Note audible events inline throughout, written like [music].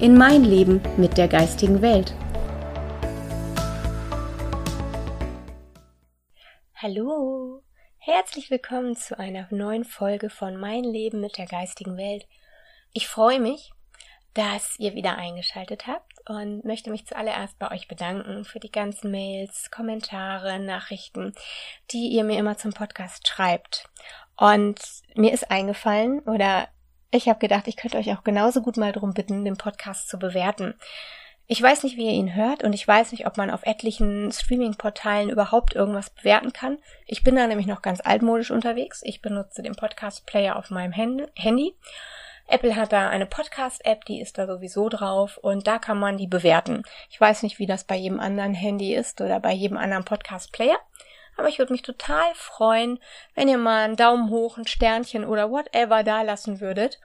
in mein Leben mit der geistigen Welt. Hallo, herzlich willkommen zu einer neuen Folge von Mein Leben mit der geistigen Welt. Ich freue mich, dass ihr wieder eingeschaltet habt und möchte mich zuallererst bei euch bedanken für die ganzen Mails, Kommentare, Nachrichten, die ihr mir immer zum Podcast schreibt. Und mir ist eingefallen oder ich habe gedacht, ich könnte euch auch genauso gut mal darum bitten, den Podcast zu bewerten. Ich weiß nicht, wie ihr ihn hört und ich weiß nicht, ob man auf etlichen Streaming-Portalen überhaupt irgendwas bewerten kann. Ich bin da nämlich noch ganz altmodisch unterwegs. Ich benutze den Podcast-Player auf meinem Handy. Apple hat da eine Podcast-App, die ist da sowieso drauf und da kann man die bewerten. Ich weiß nicht, wie das bei jedem anderen Handy ist oder bei jedem anderen Podcast-Player. Aber ich würde mich total freuen, wenn ihr mal einen Daumen hoch, ein Sternchen oder whatever da lassen würdet.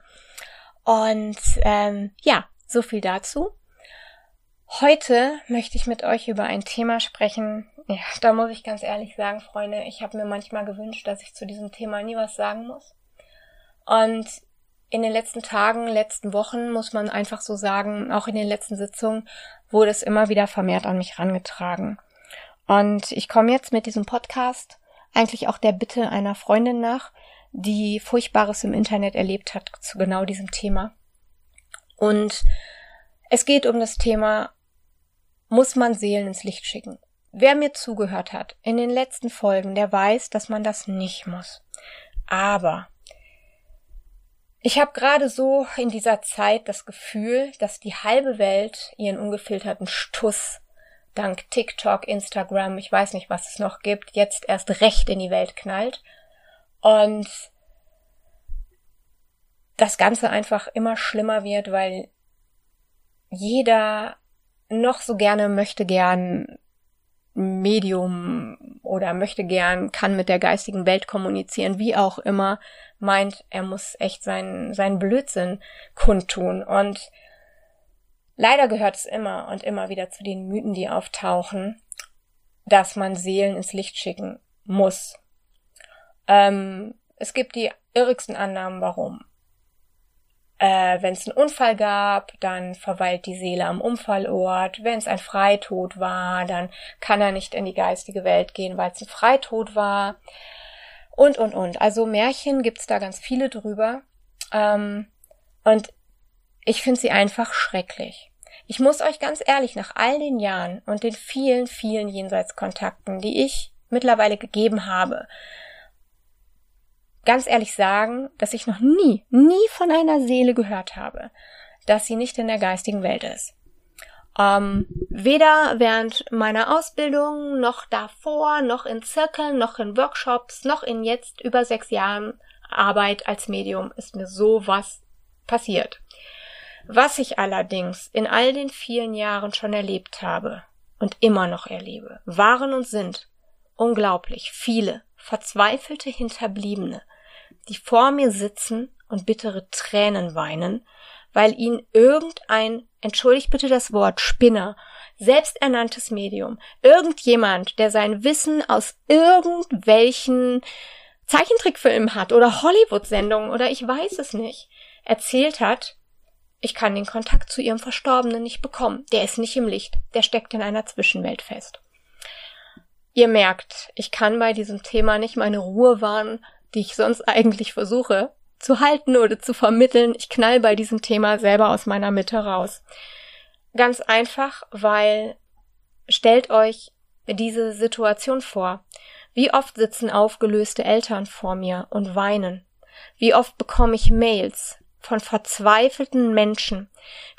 Und ähm, ja, so viel dazu. Heute möchte ich mit euch über ein Thema sprechen. Ja, da muss ich ganz ehrlich sagen, Freunde, ich habe mir manchmal gewünscht, dass ich zu diesem Thema nie was sagen muss. Und in den letzten Tagen, letzten Wochen, muss man einfach so sagen, auch in den letzten Sitzungen, wurde es immer wieder vermehrt an mich rangetragen. Und ich komme jetzt mit diesem Podcast eigentlich auch der Bitte einer Freundin nach, die Furchtbares im Internet erlebt hat zu genau diesem Thema. Und es geht um das Thema, muss man Seelen ins Licht schicken? Wer mir zugehört hat in den letzten Folgen, der weiß, dass man das nicht muss. Aber ich habe gerade so in dieser Zeit das Gefühl, dass die halbe Welt ihren ungefilterten Stuss dank TikTok, Instagram, ich weiß nicht, was es noch gibt, jetzt erst recht in die Welt knallt. Und das Ganze einfach immer schlimmer wird, weil jeder noch so gerne möchte gern Medium oder möchte gern, kann mit der geistigen Welt kommunizieren, wie auch immer, meint, er muss echt seinen, seinen Blödsinn kundtun. Und Leider gehört es immer und immer wieder zu den Mythen, die auftauchen, dass man Seelen ins Licht schicken muss. Ähm, es gibt die irrigsten Annahmen, warum. Äh, Wenn es einen Unfall gab, dann verweilt die Seele am Unfallort. Wenn es ein Freitod war, dann kann er nicht in die geistige Welt gehen, weil es ein Freitod war. Und, und, und. Also Märchen gibt's da ganz viele drüber. Ähm, und ich finde sie einfach schrecklich. Ich muss euch ganz ehrlich nach all den Jahren und den vielen, vielen Jenseitskontakten, die ich mittlerweile gegeben habe, ganz ehrlich sagen, dass ich noch nie, nie von einer Seele gehört habe, dass sie nicht in der geistigen Welt ist. Ähm, weder während meiner Ausbildung, noch davor, noch in Zirkeln, noch in Workshops, noch in jetzt über sechs Jahren Arbeit als Medium ist mir sowas passiert. Was ich allerdings in all den vielen Jahren schon erlebt habe und immer noch erlebe, waren und sind unglaublich viele verzweifelte Hinterbliebene, die vor mir sitzen und bittere Tränen weinen, weil ihnen irgendein, entschuldigt bitte das Wort, Spinner, selbsternanntes Medium, irgendjemand, der sein Wissen aus irgendwelchen Zeichentrickfilmen hat oder Hollywood-Sendungen oder ich weiß es nicht, erzählt hat, ich kann den Kontakt zu ihrem Verstorbenen nicht bekommen. Der ist nicht im Licht. Der steckt in einer Zwischenwelt fest. Ihr merkt, ich kann bei diesem Thema nicht meine Ruhe wahren, die ich sonst eigentlich versuche zu halten oder zu vermitteln. Ich knall bei diesem Thema selber aus meiner Mitte raus. Ganz einfach, weil stellt euch diese Situation vor. Wie oft sitzen aufgelöste Eltern vor mir und weinen? Wie oft bekomme ich Mails, von verzweifelten Menschen,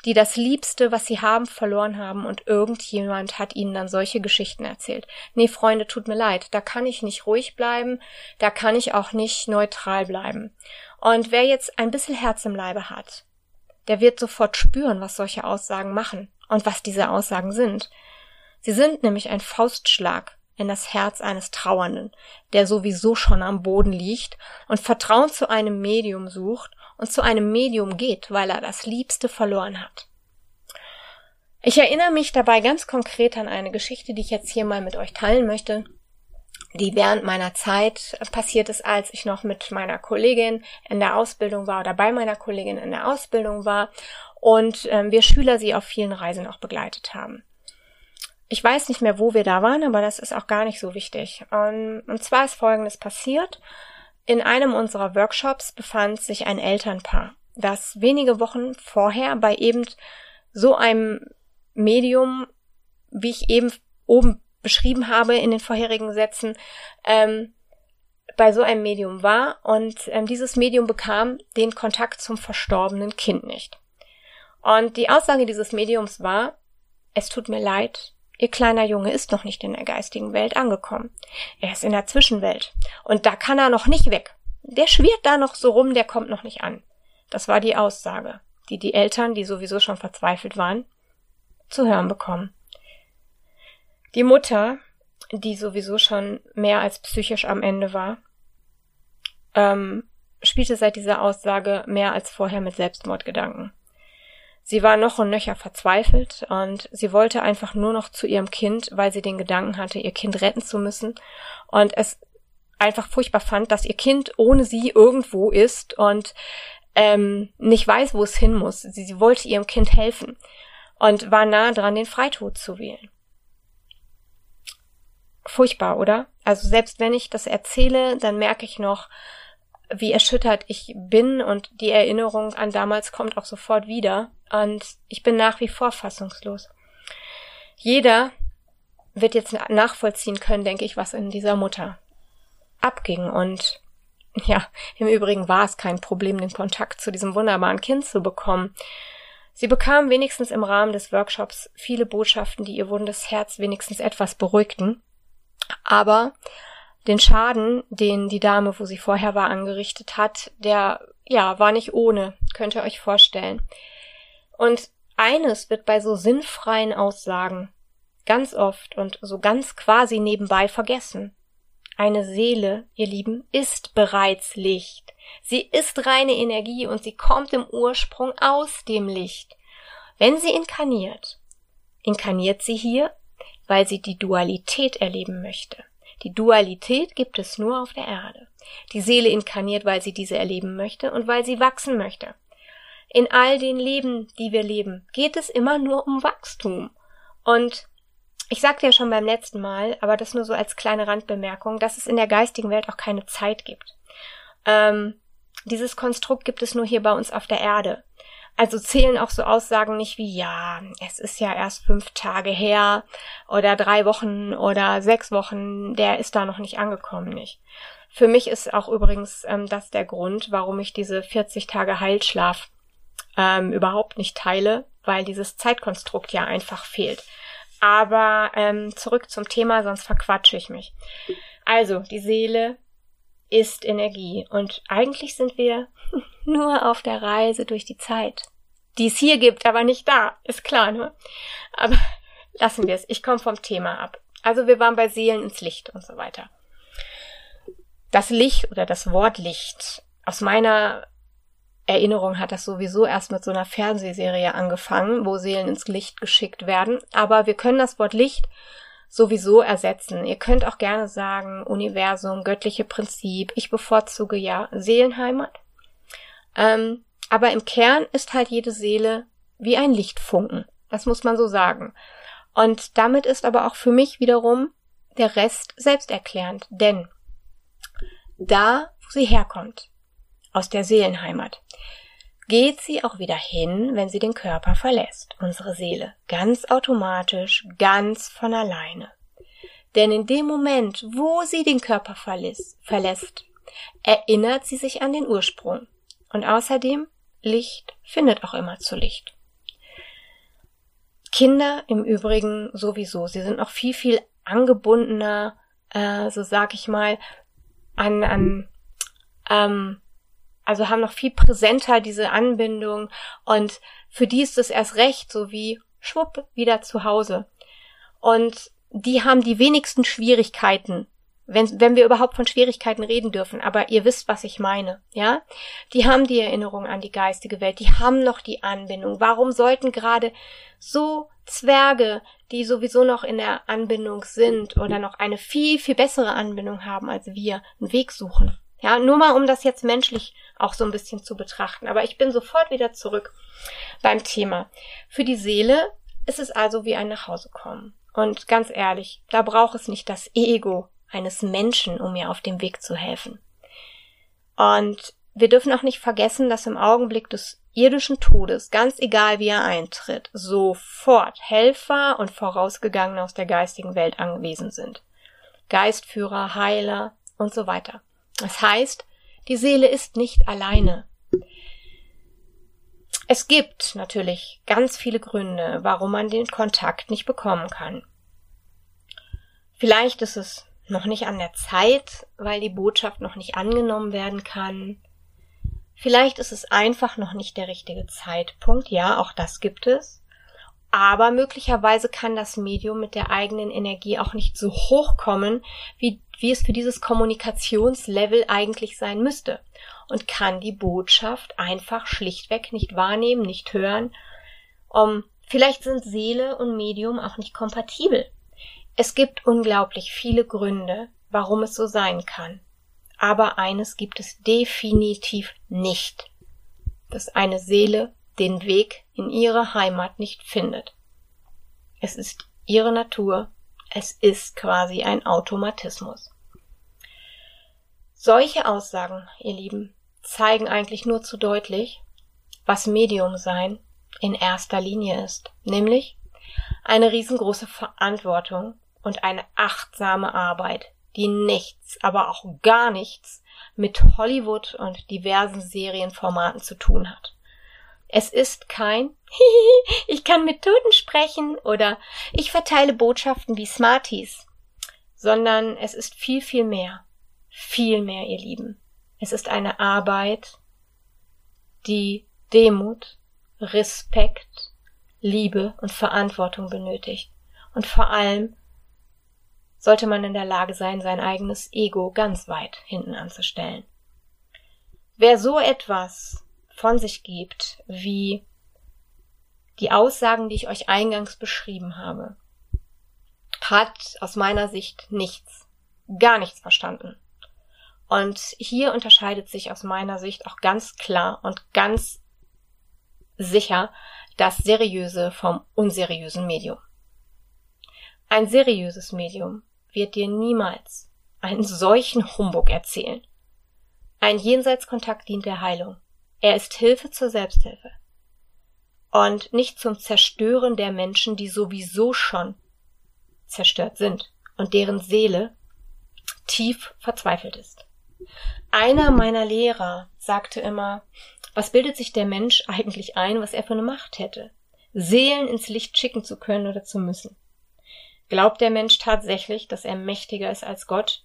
die das Liebste, was sie haben, verloren haben und irgendjemand hat ihnen dann solche Geschichten erzählt. Nee, Freunde, tut mir leid, da kann ich nicht ruhig bleiben, da kann ich auch nicht neutral bleiben. Und wer jetzt ein bisschen Herz im Leibe hat, der wird sofort spüren, was solche Aussagen machen. und was diese Aussagen sind. Sie sind nämlich ein Faustschlag in das Herz eines Trauernden, der sowieso schon am Boden liegt und Vertrauen zu einem Medium sucht und zu einem Medium geht, weil er das Liebste verloren hat. Ich erinnere mich dabei ganz konkret an eine Geschichte, die ich jetzt hier mal mit euch teilen möchte, die während meiner Zeit passiert ist, als ich noch mit meiner Kollegin in der Ausbildung war oder bei meiner Kollegin in der Ausbildung war und ähm, wir Schüler sie auf vielen Reisen auch begleitet haben. Ich weiß nicht mehr, wo wir da waren, aber das ist auch gar nicht so wichtig. Und, und zwar ist Folgendes passiert. In einem unserer Workshops befand sich ein Elternpaar, das wenige Wochen vorher bei eben so einem Medium, wie ich eben oben beschrieben habe in den vorherigen Sätzen, ähm, bei so einem Medium war und ähm, dieses Medium bekam den Kontakt zum verstorbenen Kind nicht. Und die Aussage dieses Mediums war, es tut mir leid, Ihr kleiner Junge ist noch nicht in der geistigen Welt angekommen. Er ist in der Zwischenwelt. Und da kann er noch nicht weg. Der schwirrt da noch so rum, der kommt noch nicht an. Das war die Aussage, die die Eltern, die sowieso schon verzweifelt waren, zu hören bekommen. Die Mutter, die sowieso schon mehr als psychisch am Ende war, ähm, spielte seit dieser Aussage mehr als vorher mit Selbstmordgedanken. Sie war noch und nöcher verzweifelt und sie wollte einfach nur noch zu ihrem Kind, weil sie den Gedanken hatte, ihr Kind retten zu müssen und es einfach furchtbar fand, dass ihr Kind ohne sie irgendwo ist und ähm, nicht weiß, wo es hin muss. Sie, sie wollte ihrem Kind helfen und war nah dran, den Freitod zu wählen. Furchtbar, oder? Also selbst wenn ich das erzähle, dann merke ich noch, wie erschüttert ich bin und die Erinnerung an damals kommt auch sofort wieder und ich bin nach wie vor fassungslos. Jeder wird jetzt nachvollziehen können, denke ich, was in dieser Mutter abging und [laughs] ja, im Übrigen war es kein Problem, den Kontakt zu diesem wunderbaren Kind zu bekommen. Sie bekam wenigstens im Rahmen des Workshops viele Botschaften, die ihr wundes Herz wenigstens etwas beruhigten. Aber den Schaden, den die Dame, wo sie vorher war, angerichtet hat, der, ja, war nicht ohne, könnt ihr euch vorstellen. Und eines wird bei so sinnfreien Aussagen ganz oft und so ganz quasi nebenbei vergessen. Eine Seele, ihr Lieben, ist bereits Licht. Sie ist reine Energie und sie kommt im Ursprung aus dem Licht. Wenn sie inkarniert, inkarniert sie hier, weil sie die Dualität erleben möchte. Die Dualität gibt es nur auf der Erde. Die Seele inkarniert, weil sie diese erleben möchte und weil sie wachsen möchte. In all den Leben, die wir leben, geht es immer nur um Wachstum. Und ich sagte ja schon beim letzten Mal, aber das nur so als kleine Randbemerkung, dass es in der geistigen Welt auch keine Zeit gibt. Ähm, dieses Konstrukt gibt es nur hier bei uns auf der Erde. Also zählen auch so Aussagen nicht wie, ja, es ist ja erst fünf Tage her oder drei Wochen oder sechs Wochen, der ist da noch nicht angekommen, nicht. Für mich ist auch übrigens ähm, das der Grund, warum ich diese 40 Tage Heilschlaf ähm, überhaupt nicht teile, weil dieses Zeitkonstrukt ja einfach fehlt. Aber ähm, zurück zum Thema, sonst verquatsche ich mich. Also, die Seele ist Energie und eigentlich sind wir [laughs] nur auf der Reise durch die Zeit. Die es hier gibt, aber nicht da, ist klar, ne? Aber [laughs] lassen wir es. Ich komme vom Thema ab. Also wir waren bei Seelen ins Licht und so weiter. Das Licht oder das Wort Licht. Aus meiner Erinnerung hat das sowieso erst mit so einer Fernsehserie angefangen, wo Seelen ins Licht geschickt werden. Aber wir können das Wort Licht sowieso ersetzen. Ihr könnt auch gerne sagen Universum, göttliche Prinzip. Ich bevorzuge ja Seelenheimat. Ähm, aber im Kern ist halt jede Seele wie ein Lichtfunken. Das muss man so sagen. Und damit ist aber auch für mich wiederum der Rest selbsterklärend. Denn da, wo sie herkommt, aus der Seelenheimat, geht sie auch wieder hin, wenn sie den Körper verlässt, unsere Seele, ganz automatisch, ganz von alleine. Denn in dem Moment, wo sie den Körper verlässt, erinnert sie sich an den Ursprung. Und außerdem, Licht findet auch immer zu Licht. Kinder im Übrigen sowieso. Sie sind noch viel, viel angebundener, äh, so sag ich mal, an, an ähm, also haben noch viel präsenter diese Anbindung und für die ist es erst recht so wie, schwupp, wieder zu Hause. Und die haben die wenigsten Schwierigkeiten, wenn, wenn wir überhaupt von Schwierigkeiten reden dürfen, aber ihr wisst, was ich meine, ja? Die haben die Erinnerung an die geistige Welt, die haben noch die Anbindung. Warum sollten gerade so Zwerge, die sowieso noch in der Anbindung sind oder noch eine viel, viel bessere Anbindung haben als wir, einen Weg suchen? Ja, nur mal um das jetzt menschlich auch so ein bisschen zu betrachten. Aber ich bin sofort wieder zurück beim Thema. Für die Seele ist es also wie ein Nachhausekommen. Und ganz ehrlich, da braucht es nicht das Ego eines Menschen, um mir auf dem Weg zu helfen. Und wir dürfen auch nicht vergessen, dass im Augenblick des irdischen Todes, ganz egal wie er eintritt, sofort Helfer und Vorausgegangene aus der geistigen Welt angewiesen sind. Geistführer, Heiler und so weiter. Das heißt, die Seele ist nicht alleine. Es gibt natürlich ganz viele Gründe, warum man den Kontakt nicht bekommen kann. Vielleicht ist es noch nicht an der Zeit, weil die Botschaft noch nicht angenommen werden kann. Vielleicht ist es einfach noch nicht der richtige Zeitpunkt. Ja, auch das gibt es. Aber möglicherweise kann das Medium mit der eigenen Energie auch nicht so hoch kommen, wie, wie es für dieses Kommunikationslevel eigentlich sein müsste. Und kann die Botschaft einfach schlichtweg nicht wahrnehmen, nicht hören. Um, vielleicht sind Seele und Medium auch nicht kompatibel. Es gibt unglaublich viele Gründe, warum es so sein kann. Aber eines gibt es definitiv nicht, dass eine Seele den Weg in ihre Heimat nicht findet. Es ist ihre Natur, es ist quasi ein Automatismus. Solche Aussagen, ihr Lieben, zeigen eigentlich nur zu deutlich, was Medium sein in erster Linie ist, nämlich eine riesengroße Verantwortung und eine achtsame Arbeit, die nichts, aber auch gar nichts mit Hollywood und diversen Serienformaten zu tun hat. Es ist kein [laughs] ich kann mit Toten sprechen oder ich verteile Botschaften wie Smarties, sondern es ist viel, viel mehr. Viel mehr, ihr Lieben. Es ist eine Arbeit, die Demut, Respekt, Liebe und Verantwortung benötigt. Und vor allem sollte man in der Lage sein, sein eigenes Ego ganz weit hinten anzustellen. Wer so etwas von sich gibt, wie die Aussagen, die ich euch eingangs beschrieben habe, hat aus meiner Sicht nichts, gar nichts verstanden. Und hier unterscheidet sich aus meiner Sicht auch ganz klar und ganz sicher das seriöse vom unseriösen Medium. Ein seriöses Medium wird dir niemals einen solchen Humbug erzählen. Ein Jenseitskontakt dient der Heilung. Er ist Hilfe zur Selbsthilfe. Und nicht zum Zerstören der Menschen, die sowieso schon zerstört sind und deren Seele tief verzweifelt ist. Einer meiner Lehrer sagte immer, was bildet sich der Mensch eigentlich ein, was er für eine Macht hätte? Seelen ins Licht schicken zu können oder zu müssen. Glaubt der Mensch tatsächlich, dass er mächtiger ist als Gott?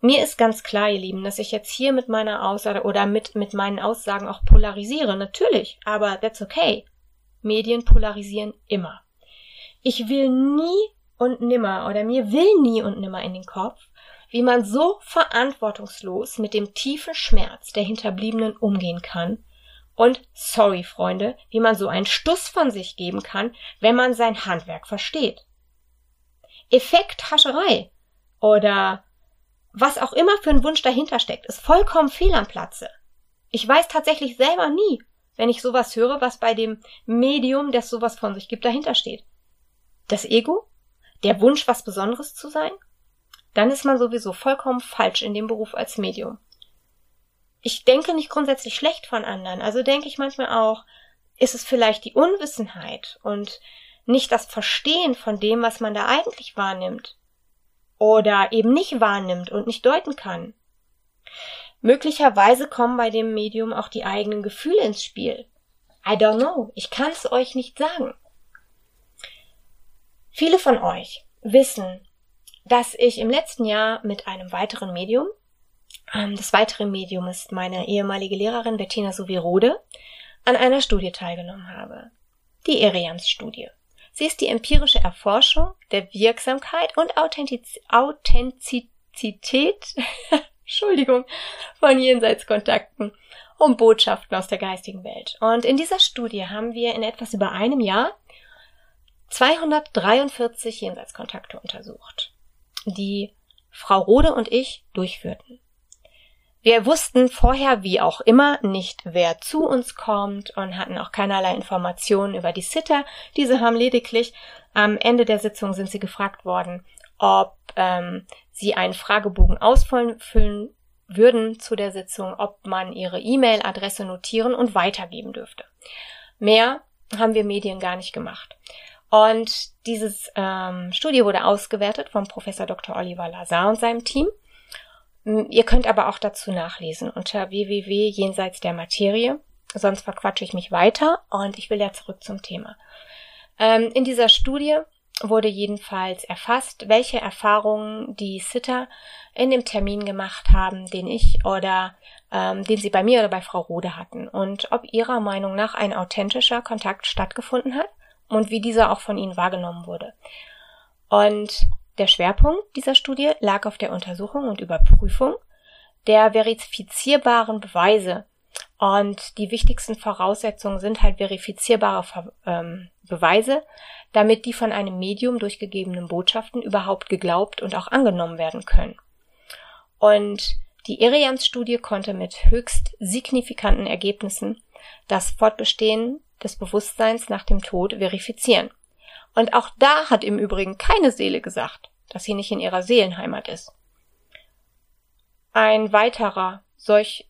Mir ist ganz klar, ihr Lieben, dass ich jetzt hier mit meiner Aussage oder mit, mit meinen Aussagen auch polarisiere. Natürlich, aber that's okay. Medien polarisieren immer. Ich will nie und nimmer oder mir will nie und nimmer in den Kopf, wie man so verantwortungslos mit dem tiefen Schmerz der Hinterbliebenen umgehen kann und sorry, Freunde, wie man so einen Stuss von sich geben kann, wenn man sein Handwerk versteht. Effekthascherei oder was auch immer für ein Wunsch dahinter steckt, ist vollkommen fehl am Platze. Ich weiß tatsächlich selber nie, wenn ich sowas höre, was bei dem Medium, das sowas von sich gibt, dahinter steht. Das Ego? Der Wunsch, was Besonderes zu sein? Dann ist man sowieso vollkommen falsch in dem Beruf als Medium ich denke nicht grundsätzlich schlecht von anderen. Also denke ich manchmal auch, ist es vielleicht die Unwissenheit und nicht das Verstehen von dem, was man da eigentlich wahrnimmt. Oder eben nicht wahrnimmt und nicht deuten kann. Möglicherweise kommen bei dem Medium auch die eigenen Gefühle ins Spiel. I don't know. Ich kann es euch nicht sagen. Viele von euch wissen, dass ich im letzten Jahr mit einem weiteren Medium ähm, das weitere Medium ist meine ehemalige Lehrerin Bettina Sovirode, an einer Studie teilgenommen habe. die Eriams-Studie. Sie ist die empirische Erforschung der Wirksamkeit und Authentiz Authentizität, [laughs] Entschuldigung, von Jenseitskontakten und Botschaften aus der geistigen Welt. Und in dieser Studie haben wir in etwas über einem Jahr 243 Jenseitskontakte untersucht, die Frau Rode und ich durchführten. Wir wussten vorher, wie auch immer, nicht, wer zu uns kommt und hatten auch keinerlei Informationen über die Sitter. Diese haben lediglich am Ende der Sitzung sind sie gefragt worden, ob ähm, sie einen Fragebogen ausfüllen würden zu der Sitzung, ob man ihre E-Mail-Adresse notieren und weitergeben dürfte. Mehr haben wir Medien gar nicht gemacht. Und dieses ähm, Studie wurde ausgewertet vom Professor Dr. Oliver Lazar und seinem Team. Ihr könnt aber auch dazu nachlesen unter www.jenseits der Materie. Sonst verquatsche ich mich weiter und ich will ja zurück zum Thema. Ähm, in dieser Studie wurde jedenfalls erfasst, welche Erfahrungen die Sitter in dem Termin gemacht haben, den ich oder ähm, den sie bei mir oder bei Frau Rode hatten und ob ihrer Meinung nach ein authentischer Kontakt stattgefunden hat und wie dieser auch von ihnen wahrgenommen wurde. Und der Schwerpunkt dieser Studie lag auf der Untersuchung und Überprüfung der verifizierbaren Beweise. Und die wichtigsten Voraussetzungen sind halt verifizierbare Ver ähm, Beweise, damit die von einem Medium durchgegebenen Botschaften überhaupt geglaubt und auch angenommen werden können. Und die Irians-Studie konnte mit höchst signifikanten Ergebnissen das Fortbestehen des Bewusstseins nach dem Tod verifizieren. Und auch da hat im Übrigen keine Seele gesagt, dass sie nicht in ihrer Seelenheimat ist. Ein weiterer solch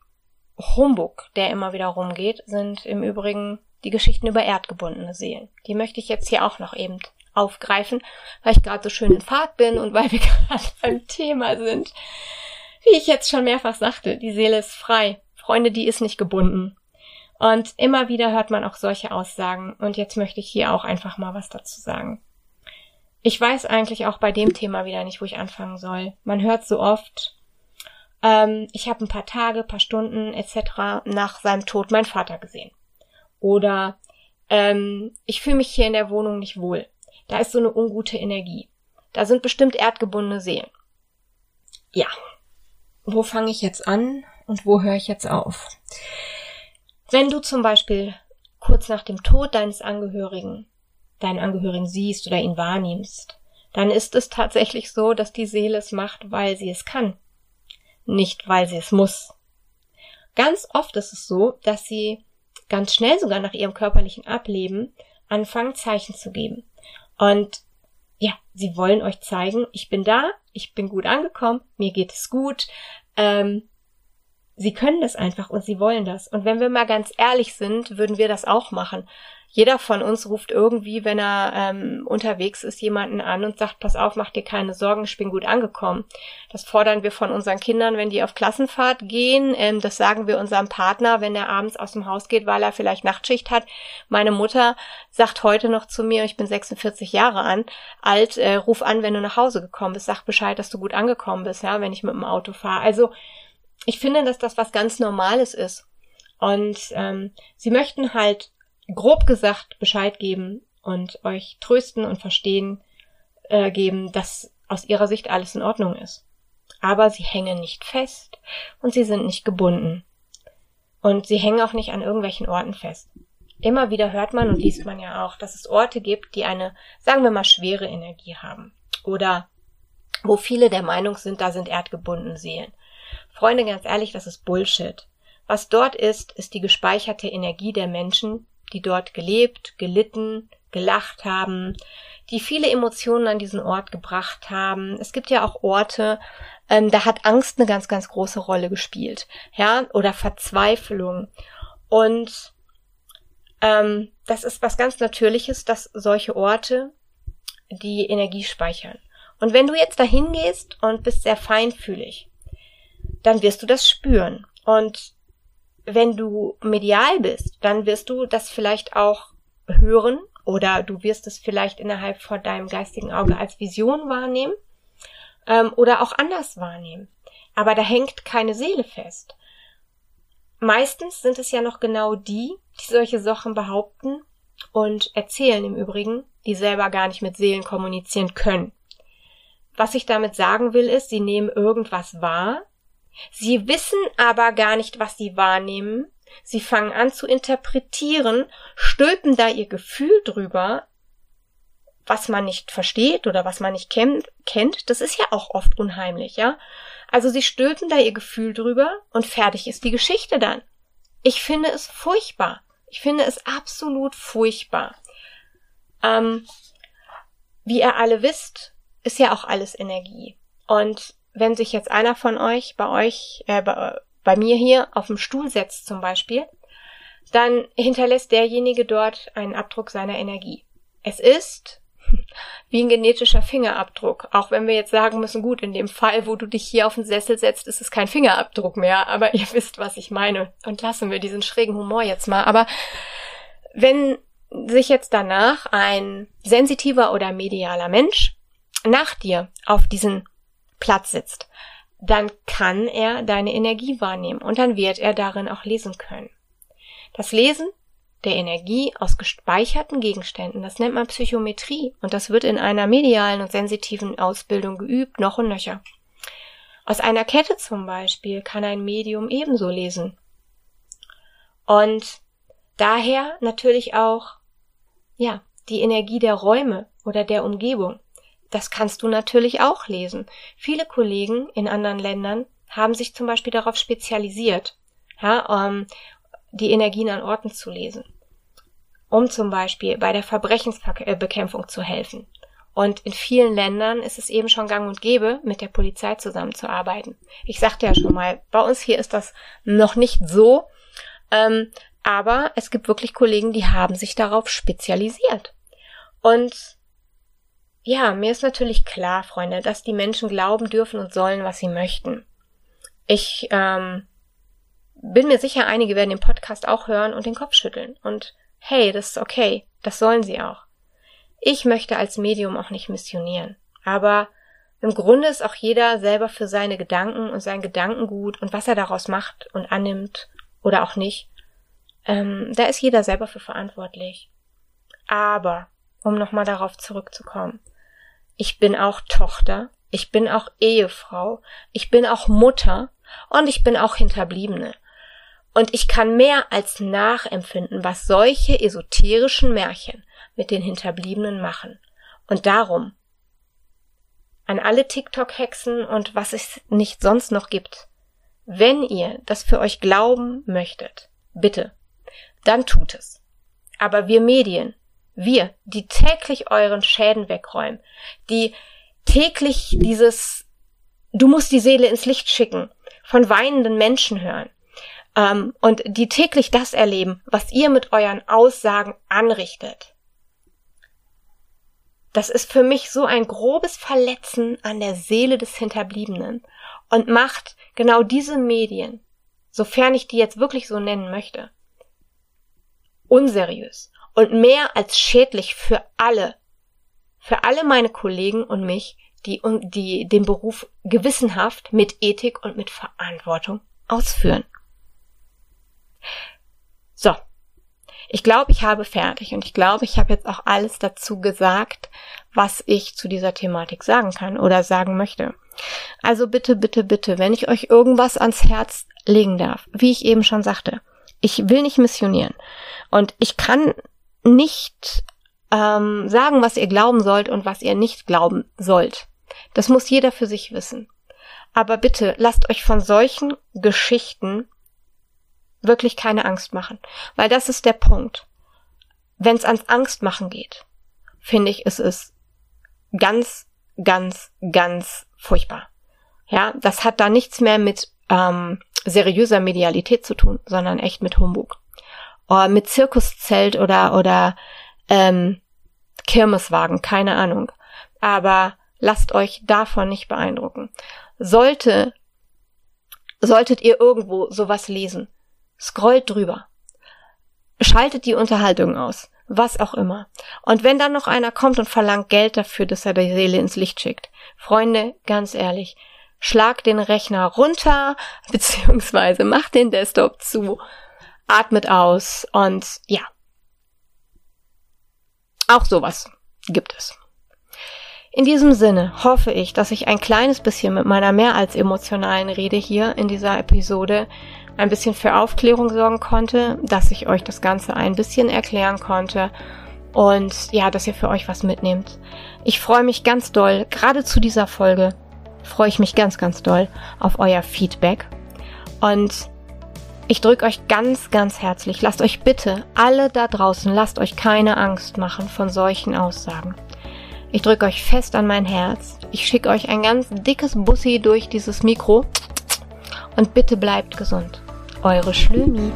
Humbug, der immer wieder rumgeht, sind im Übrigen die Geschichten über erdgebundene Seelen. Die möchte ich jetzt hier auch noch eben aufgreifen, weil ich gerade so schön in Fahrt bin und weil wir [laughs] gerade beim Thema sind. Wie ich jetzt schon mehrfach sagte, die Seele ist frei. Freunde, die ist nicht gebunden. Und immer wieder hört man auch solche Aussagen. Und jetzt möchte ich hier auch einfach mal was dazu sagen. Ich weiß eigentlich auch bei dem Thema wieder nicht, wo ich anfangen soll. Man hört so oft, ähm, ich habe ein paar Tage, paar Stunden etc. nach seinem Tod meinen Vater gesehen. Oder ähm, ich fühle mich hier in der Wohnung nicht wohl. Da ist so eine ungute Energie. Da sind bestimmt erdgebundene Seelen. Ja. Wo fange ich jetzt an und wo höre ich jetzt auf? Wenn du zum Beispiel kurz nach dem Tod deines Angehörigen deinen Angehörigen siehst oder ihn wahrnimmst, dann ist es tatsächlich so, dass die Seele es macht, weil sie es kann, nicht weil sie es muss. Ganz oft ist es so, dass sie ganz schnell sogar nach ihrem körperlichen Ableben anfangen, Zeichen zu geben. Und ja, sie wollen euch zeigen, ich bin da, ich bin gut angekommen, mir geht es gut, ähm, Sie können das einfach und sie wollen das. Und wenn wir mal ganz ehrlich sind, würden wir das auch machen. Jeder von uns ruft irgendwie, wenn er ähm, unterwegs ist, jemanden an und sagt, pass auf, mach dir keine Sorgen, ich bin gut angekommen. Das fordern wir von unseren Kindern, wenn die auf Klassenfahrt gehen. Ähm, das sagen wir unserem Partner, wenn er abends aus dem Haus geht, weil er vielleicht Nachtschicht hat. Meine Mutter sagt heute noch zu mir, ich bin 46 Jahre an, alt, äh, ruf an, wenn du nach Hause gekommen bist, sag Bescheid, dass du gut angekommen bist, ja, wenn ich mit dem Auto fahre. Also ich finde, dass das was ganz Normales ist. Und ähm, sie möchten halt grob gesagt Bescheid geben und euch trösten und verstehen äh, geben, dass aus ihrer Sicht alles in Ordnung ist. Aber sie hängen nicht fest und sie sind nicht gebunden. Und sie hängen auch nicht an irgendwelchen Orten fest. Immer wieder hört man und liest man ja auch, dass es Orte gibt, die eine, sagen wir mal, schwere Energie haben. Oder wo viele der Meinung sind, da sind erdgebundene Seelen. Freunde, ganz ehrlich, das ist Bullshit. Was dort ist, ist die gespeicherte Energie der Menschen, die dort gelebt, gelitten, gelacht haben, die viele Emotionen an diesen Ort gebracht haben. Es gibt ja auch Orte, ähm, da hat Angst eine ganz, ganz große Rolle gespielt, ja, oder Verzweiflung. Und ähm, das ist was ganz Natürliches, dass solche Orte die Energie speichern. Und wenn du jetzt dahin gehst und bist sehr feinfühlig, dann wirst du das spüren. Und wenn du medial bist, dann wirst du das vielleicht auch hören oder du wirst es vielleicht innerhalb von deinem geistigen Auge als Vision wahrnehmen ähm, oder auch anders wahrnehmen. Aber da hängt keine Seele fest. Meistens sind es ja noch genau die, die solche Sachen behaupten und erzählen im Übrigen, die selber gar nicht mit Seelen kommunizieren können. Was ich damit sagen will, ist, sie nehmen irgendwas wahr, sie wissen aber gar nicht, was sie wahrnehmen, sie fangen an zu interpretieren, stülpen da ihr Gefühl drüber, was man nicht versteht oder was man nicht kennt, kennt, das ist ja auch oft unheimlich, ja. Also sie stülpen da ihr Gefühl drüber und fertig ist die Geschichte dann. Ich finde es furchtbar. Ich finde es absolut furchtbar. Ähm, wie ihr alle wisst, ist ja auch alles Energie. Und wenn sich jetzt einer von euch bei euch, äh, bei, bei mir hier auf dem Stuhl setzt zum Beispiel, dann hinterlässt derjenige dort einen Abdruck seiner Energie. Es ist [laughs] wie ein genetischer Fingerabdruck. Auch wenn wir jetzt sagen müssen, gut, in dem Fall, wo du dich hier auf den Sessel setzt, ist es kein Fingerabdruck mehr, aber [laughs] ihr wisst, was ich meine. Und lassen wir diesen schrägen Humor jetzt mal. Aber wenn sich jetzt danach ein sensitiver oder medialer Mensch nach dir auf diesen Platz sitzt, dann kann er deine Energie wahrnehmen und dann wird er darin auch lesen können. Das Lesen der Energie aus gespeicherten Gegenständen. Das nennt man Psychometrie und das wird in einer medialen und sensitiven Ausbildung geübt, noch und nöcher. Aus einer Kette zum Beispiel kann ein Medium ebenso lesen. Und daher natürlich auch, ja, die Energie der Räume oder der Umgebung. Das kannst du natürlich auch lesen. Viele Kollegen in anderen Ländern haben sich zum Beispiel darauf spezialisiert, ja, ähm, die Energien an Orten zu lesen, um zum Beispiel bei der Verbrechensbekämpfung zu helfen. Und in vielen Ländern ist es eben schon gang und gäbe, mit der Polizei zusammenzuarbeiten. Ich sagte ja schon mal, bei uns hier ist das noch nicht so, ähm, aber es gibt wirklich Kollegen, die haben sich darauf spezialisiert. Und ja, mir ist natürlich klar, Freunde, dass die Menschen glauben dürfen und sollen, was sie möchten. Ich ähm, bin mir sicher, einige werden den Podcast auch hören und den Kopf schütteln. Und hey, das ist okay, das sollen sie auch. Ich möchte als Medium auch nicht missionieren. Aber im Grunde ist auch jeder selber für seine Gedanken und sein Gedankengut und was er daraus macht und annimmt oder auch nicht. Ähm, da ist jeder selber für verantwortlich. Aber, um nochmal darauf zurückzukommen, ich bin auch Tochter, ich bin auch Ehefrau, ich bin auch Mutter und ich bin auch Hinterbliebene. Und ich kann mehr als nachempfinden, was solche esoterischen Märchen mit den Hinterbliebenen machen. Und darum, an alle TikTok-Hexen und was es nicht sonst noch gibt, wenn ihr das für euch glauben möchtet, bitte, dann tut es. Aber wir Medien, wir, die täglich euren Schäden wegräumen, die täglich dieses Du musst die Seele ins Licht schicken, von weinenden Menschen hören, ähm, und die täglich das erleben, was ihr mit euren Aussagen anrichtet. Das ist für mich so ein grobes Verletzen an der Seele des Hinterbliebenen und macht genau diese Medien, sofern ich die jetzt wirklich so nennen möchte, unseriös und mehr als schädlich für alle, für alle meine Kollegen und mich, die, die den Beruf gewissenhaft mit Ethik und mit Verantwortung ausführen. So. Ich glaube, ich habe fertig und ich glaube, ich habe jetzt auch alles dazu gesagt, was ich zu dieser Thematik sagen kann oder sagen möchte. Also bitte, bitte, bitte, wenn ich euch irgendwas ans Herz legen darf, wie ich eben schon sagte, ich will nicht missionieren und ich kann nicht ähm, sagen, was ihr glauben sollt und was ihr nicht glauben sollt. Das muss jeder für sich wissen. Aber bitte lasst euch von solchen Geschichten wirklich keine Angst machen. Weil das ist der Punkt. Wenn es ans Angstmachen geht, finde ich, ist es ganz, ganz, ganz furchtbar. Ja, das hat da nichts mehr mit ähm, seriöser Medialität zu tun, sondern echt mit Humbug. Oder mit Zirkuszelt oder oder ähm, Kirmeswagen, keine Ahnung. Aber lasst euch davon nicht beeindrucken. Sollte solltet ihr irgendwo sowas lesen, Scrollt drüber. Schaltet die Unterhaltung aus. Was auch immer. Und wenn dann noch einer kommt und verlangt Geld dafür, dass er die Seele ins Licht schickt. Freunde, ganz ehrlich, schlag den Rechner runter, [laughs] beziehungsweise macht den Desktop zu, atmet aus und ja. Auch sowas gibt es. In diesem Sinne hoffe ich, dass ich ein kleines bisschen mit meiner mehr als emotionalen Rede hier in dieser Episode ein bisschen für Aufklärung sorgen konnte, dass ich euch das Ganze ein bisschen erklären konnte und ja, dass ihr für euch was mitnehmt. Ich freue mich ganz doll, gerade zu dieser Folge freue ich mich ganz, ganz doll auf euer Feedback und ich drücke euch ganz, ganz herzlich. Lasst euch bitte alle da draußen, lasst euch keine Angst machen von solchen Aussagen. Ich drücke euch fest an mein Herz. Ich schicke euch ein ganz dickes Bussi durch dieses Mikro. Und bitte bleibt gesund. Eure Schlömi.